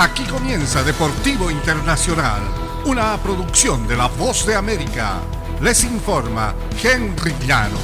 Aquí comienza Deportivo Internacional, una producción de La Voz de América. Les informa Henry Llanos.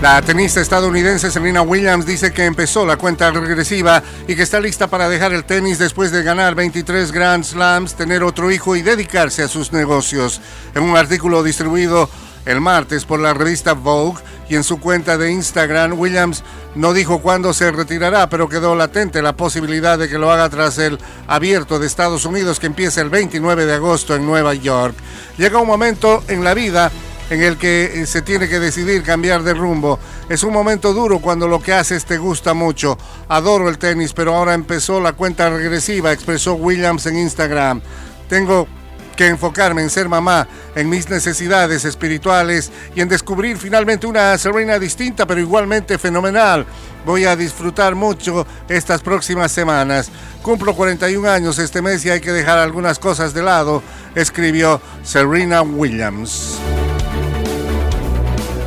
La tenista estadounidense Serena Williams dice que empezó la cuenta regresiva y que está lista para dejar el tenis después de ganar 23 Grand Slams, tener otro hijo y dedicarse a sus negocios. En un artículo distribuido el martes por la revista Vogue y en su cuenta de Instagram, Williams no dijo cuándo se retirará, pero quedó latente la posibilidad de que lo haga tras el abierto de Estados Unidos que empieza el 29 de agosto en Nueva York. Llega un momento en la vida en el que eh, se tiene que decidir cambiar de rumbo. Es un momento duro cuando lo que haces te gusta mucho. Adoro el tenis, pero ahora empezó la cuenta regresiva, expresó Williams en Instagram. Tengo que enfocarme en ser mamá, en mis necesidades espirituales y en descubrir finalmente una Serena distinta pero igualmente fenomenal. Voy a disfrutar mucho estas próximas semanas. Cumplo 41 años este mes y hay que dejar algunas cosas de lado, escribió Serena Williams.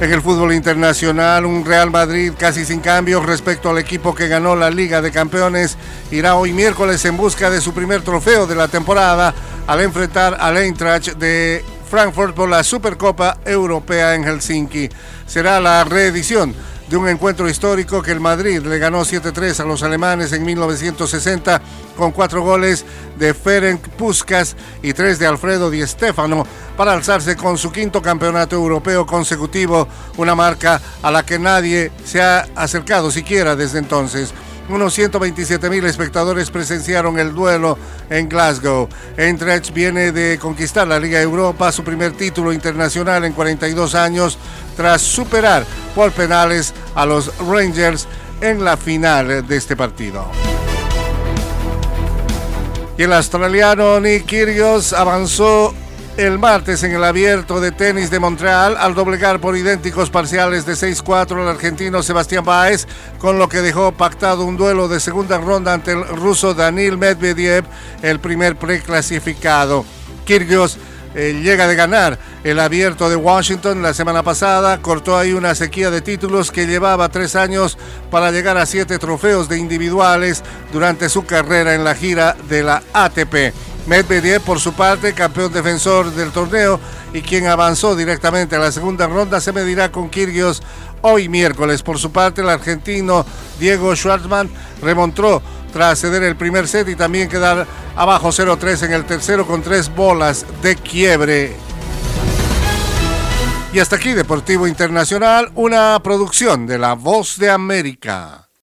En el fútbol internacional, un Real Madrid casi sin cambios respecto al equipo que ganó la Liga de Campeones irá hoy miércoles en busca de su primer trofeo de la temporada al enfrentar al Eintracht de Frankfurt por la Supercopa Europea en Helsinki. Será la reedición de un encuentro histórico que el Madrid le ganó 7-3 a los alemanes en 1960 con cuatro goles de Ferenc Puskas y tres de Alfredo Di Stefano para alzarse con su quinto campeonato europeo consecutivo, una marca a la que nadie se ha acercado siquiera desde entonces. Unos 127 mil espectadores presenciaron el duelo en Glasgow. Eintracht viene de conquistar la Liga Europa, su primer título internacional en 42 años, tras superar por penales a los Rangers en la final de este partido. Y el australiano Nick Kyrgios avanzó el martes en el abierto de tenis de Montreal al doblegar por idénticos parciales de 6-4 al argentino Sebastián Báez, con lo que dejó pactado un duelo de segunda ronda ante el ruso Danil Medvedev, el primer preclasificado. Kyrgios eh, llega de ganar el abierto de Washington la semana pasada, cortó ahí una sequía de títulos que llevaba tres años para llegar a siete trofeos de individuales durante su carrera en la gira de la ATP. Medvedev, por su parte, campeón defensor del torneo y quien avanzó directamente a la segunda ronda, se medirá con Kirgios hoy miércoles. Por su parte, el argentino Diego Schwartzman remontó tras ceder el primer set y también quedar abajo 0-3 en el tercero con tres bolas de quiebre. Y hasta aquí Deportivo Internacional, una producción de La Voz de América.